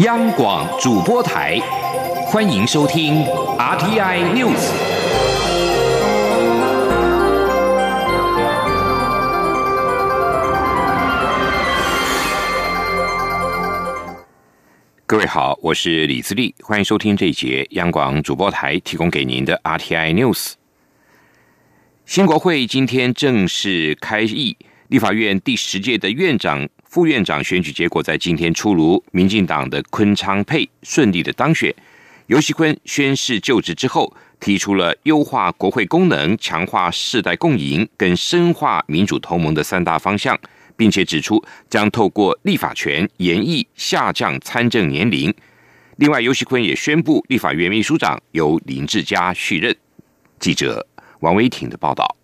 央广主播台，欢迎收听 RTI News。各位好，我是李自立，欢迎收听这一节央广主播台提供给您的 RTI News。新国会今天正式开议，立法院第十届的院长。副院长选举结果在今天出炉，民进党的昆昌佩顺利的当选。尤锡坤宣誓就职之后，提出了优化国会功能、强化世代共赢跟深化民主同盟的三大方向，并且指出将透过立法权严议下降参政年龄。另外，尤锡坤也宣布立法院秘书长由林志嘉续任。记者王维挺的报道。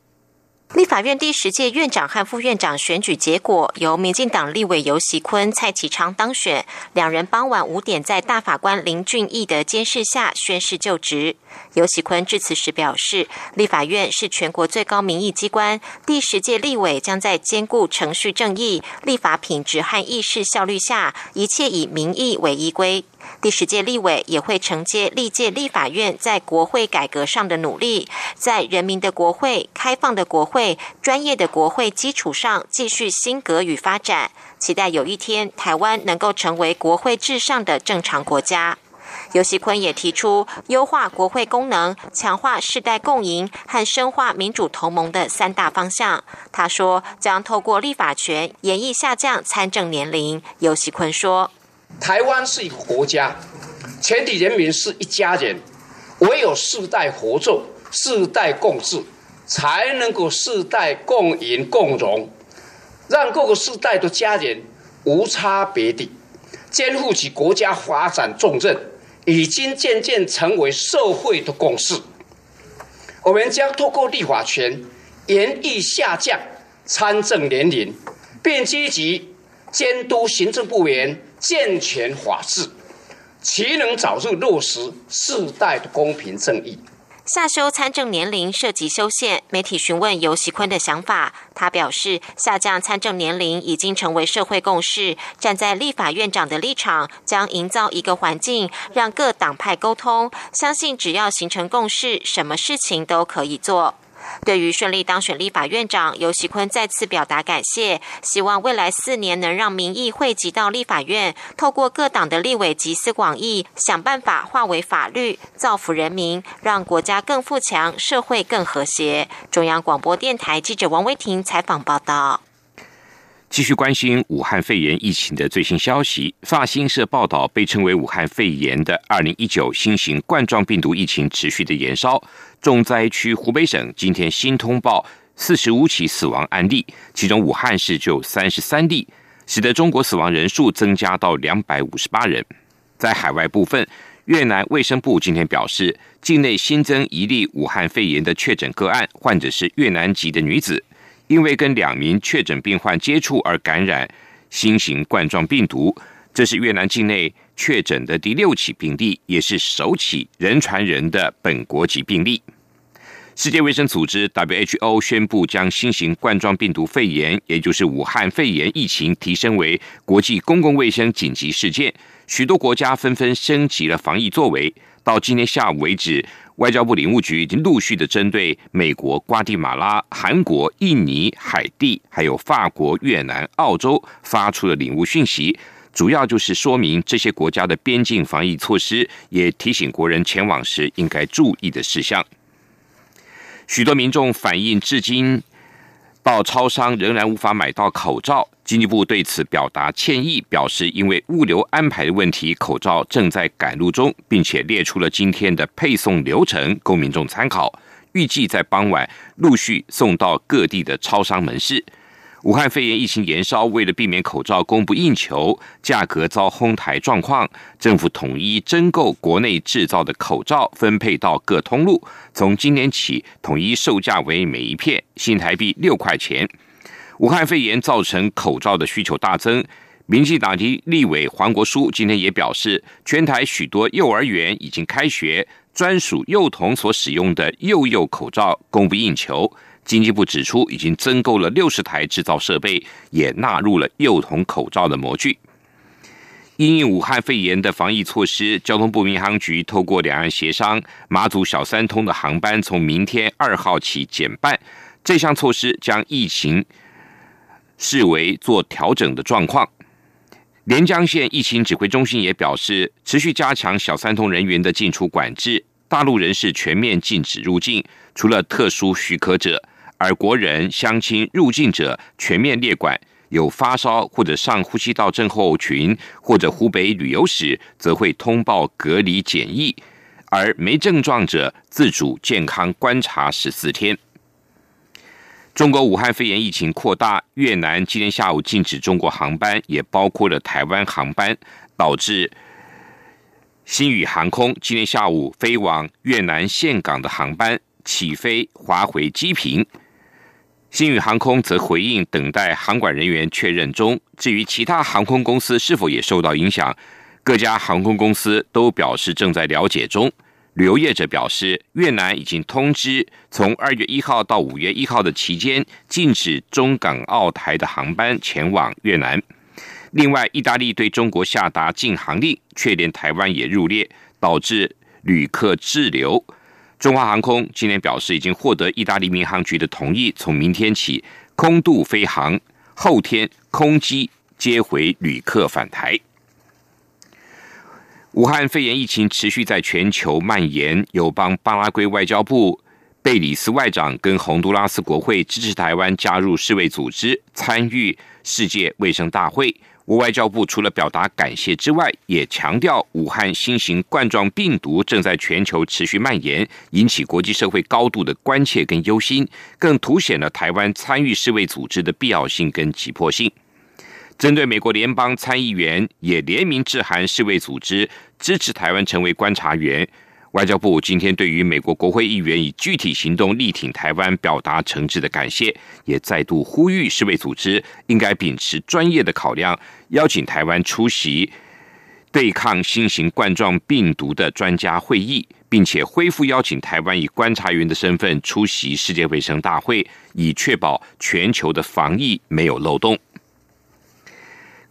立法院第十届院长和副院长选举结果由民进党立委游锡坤、蔡其昌当选，两人傍晚五点在大法官林俊义的监视下宣誓就职。游锡坤致辞时表示，立法院是全国最高民意机关，第十届立委将在兼顾程序正义、立法品质和议事效率下，一切以民意为依归。第十届立委也会承接历届立法院在国会改革上的努力，在人民的国会、开放的国会、专业的国会基础上继续新格与发展，期待有一天台湾能够成为国会至上的正常国家。尤锡坤也提出优化国会功能、强化世代共赢和深化民主同盟的三大方向。他说，将透过立法权演绎下降参政年龄。尤锡坤说。台湾是一个国家，全体人民是一家人，唯有世代合作、世代共治，才能够世代共赢共荣，让各个世代的家人无差别地肩负起国家发展重任，已经渐渐成为社会的共识。我们将透过立法权严厉下降参政年龄，并积极监督行政部门。健全法治，岂能早日落实世代的公平正义？下修参政年龄涉及修宪，媒体询问尤喜坤的想法，他表示，下降参政年龄已经成为社会共识。站在立法院长的立场，将营造一个环境，让各党派沟通，相信只要形成共识，什么事情都可以做。对于顺利当选立法院长，尤喜坤再次表达感谢，希望未来四年能让民意汇集到立法院，透过各党的立委集思广益，想办法化为法律，造福人民，让国家更富强，社会更和谐。中央广播电台记者王威婷采访报道。继续关心武汉肺炎疫情的最新消息。法新社报道，被称为武汉肺炎的二零一九新型冠状病毒疫情持续的延烧。重灾区湖北省今天新通报四十五起死亡案例，其中武汉市就三十三例，使得中国死亡人数增加到两百五十八人。在海外部分，越南卫生部今天表示，境内新增一例武汉肺炎的确诊个案，患者是越南籍的女子。因为跟两名确诊病患接触而感染新型冠状病毒，这是越南境内确诊的第六起病例，也是首起人传人的本国籍病例。世界卫生组织 （WHO） 宣布将新型冠状病毒肺炎，也就是武汉肺炎疫情提升为国际公共卫生紧急事件，许多国家纷纷升级了防疫作为。到今天下午为止。外交部领务局已经陆续的针对美国、瓜地马拉、韩国、印尼、海地，还有法国、越南、澳洲发出了领务讯息，主要就是说明这些国家的边境防疫措施，也提醒国人前往时应该注意的事项。许多民众反映，至今。到超商仍然无法买到口罩，经济部对此表达歉意，表示因为物流安排的问题，口罩正在赶路中，并且列出了今天的配送流程供民众参考，预计在傍晚陆续送到各地的超商门市。武汉肺炎疫情延烧，为了避免口罩供不应求、价格遭哄抬状况，政府统一征购国内制造的口罩，分配到各通路。从今年起，统一售价为每一片新台币六块钱。武汉肺炎造成口罩的需求大增，民进党籍立委黄国书今天也表示，全台许多幼儿园已经开学，专属幼童所使用的幼幼口罩供不应求。经济部指出，已经增购了六十台制造设备，也纳入了幼童口罩的模具。因应武汉肺炎的防疫措施，交通部民航局透过两岸协商，马祖小三通的航班从明天二号起减半。这项措施将疫情视为做调整的状况。连江县疫情指挥中心也表示，持续加强小三通人员的进出管制，大陆人士全面禁止入境，除了特殊许可者，而国人、乡亲入境者全面列管。有发烧或者上呼吸道症候群或者湖北旅游史，则会通报隔离检疫；而没症状者自主健康观察十四天。中国武汉肺炎疫情扩大，越南今天下午禁止中国航班，也包括了台湾航班，导致新宇航空今天下午飞往越南岘港的航班起飞滑回机坪。新宇航空则回应等待航管人员确认中。至于其他航空公司是否也受到影响，各家航空公司都表示正在了解中。旅游业者表示，越南已经通知，从二月一号到五月一号的期间，禁止中港澳台的航班前往越南。另外，意大利对中国下达禁航令，却连台湾也入列，导致旅客滞留。中华航空今天表示，已经获得意大利民航局的同意，从明天起空渡飞航，后天空机接回旅客返台。武汉肺炎疫情持续在全球蔓延，友邦巴拉圭外交部贝里斯外长跟洪都拉斯国会支持台湾加入世卫组织，参与世界卫生大会。我外交部除了表达感谢之外，也强调武汉新型冠状病毒正在全球持续蔓延，引起国际社会高度的关切跟忧心，更凸显了台湾参与世卫组织的必要性跟急迫性。针对美国联邦参议员也联名致函世卫组织，支持台湾成为观察员。外交部今天对于美国国会议员以具体行动力挺台湾表达诚挚的感谢，也再度呼吁世卫组织应该秉持专业的考量，邀请台湾出席对抗新型冠状病毒的专家会议，并且恢复邀请台湾以观察员的身份出席世界卫生大会，以确保全球的防疫没有漏洞。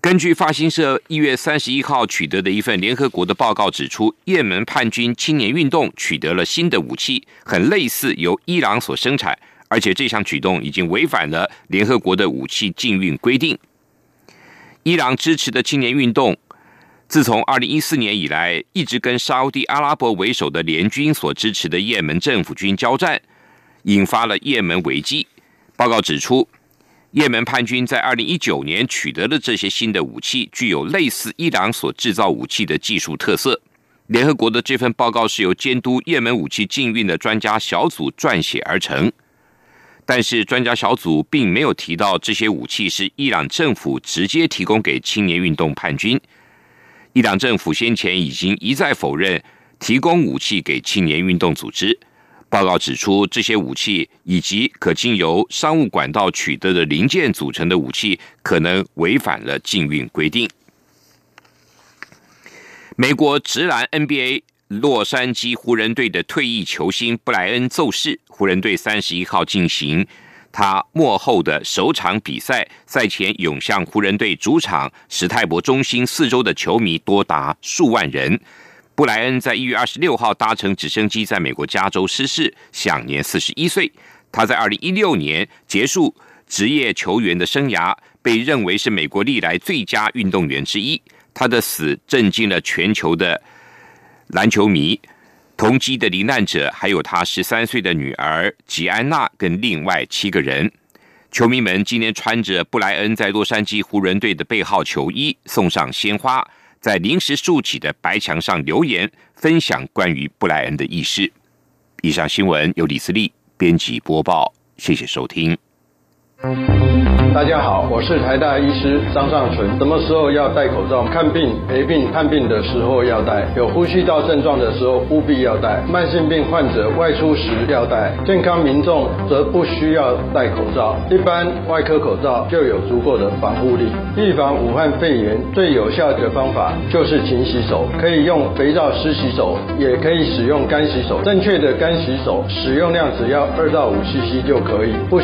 根据法新社一月三十一号取得的一份联合国的报告指出，也门叛军青年运动取得了新的武器，很类似由伊朗所生产，而且这项举动已经违反了联合国的武器禁运规定。伊朗支持的青年运动，自从二零一四年以来，一直跟沙地阿拉伯为首的联军所支持的也门政府军交战，引发了也门危机。报告指出。也门叛军在二零一九年取得了这些新的武器，具有类似伊朗所制造武器的技术特色。联合国的这份报告是由监督也门武器禁运的专家小组撰写而成，但是专家小组并没有提到这些武器是伊朗政府直接提供给青年运动叛军。伊朗政府先前已经一再否认提供武器给青年运动组织。报告指出，这些武器以及可经由商务管道取得的零件组成的武器，可能违反了禁运规定。美国直男 NBA 洛杉矶湖人队的退役球星布莱恩奏事，湖人队三十一号进行他幕后的首场比赛，赛前涌向湖人队主场史泰博中心四周的球迷多达数万人。布莱恩在一月二十六号搭乘直升机在美国加州失事，享年四十一岁。他在二零一六年结束职业球员的生涯，被认为是美国历来最佳运动员之一。他的死震惊了全球的篮球迷，同机的罹难者还有他十三岁的女儿吉安娜跟另外七个人。球迷们今天穿着布莱恩在洛杉矶湖人队的背号球衣，送上鲜花。在临时竖起的白墙上留言，分享关于布莱恩的轶事。以上新闻由李思利编辑播报，谢谢收听。大家好，我是台大医师张尚存。什么时候要戴口罩？看病、陪病、看病的时候要戴；有呼吸道症状的时候务必要戴；慢性病患者外出时要戴；健康民众则不需要戴口罩。一般外科口罩就有足够的防护力。预防武汉肺炎最有效的方法就是勤洗手，可以用肥皂湿洗手，也可以使用干洗手。正确的干洗手使用量只要二到五 CC 就可以。不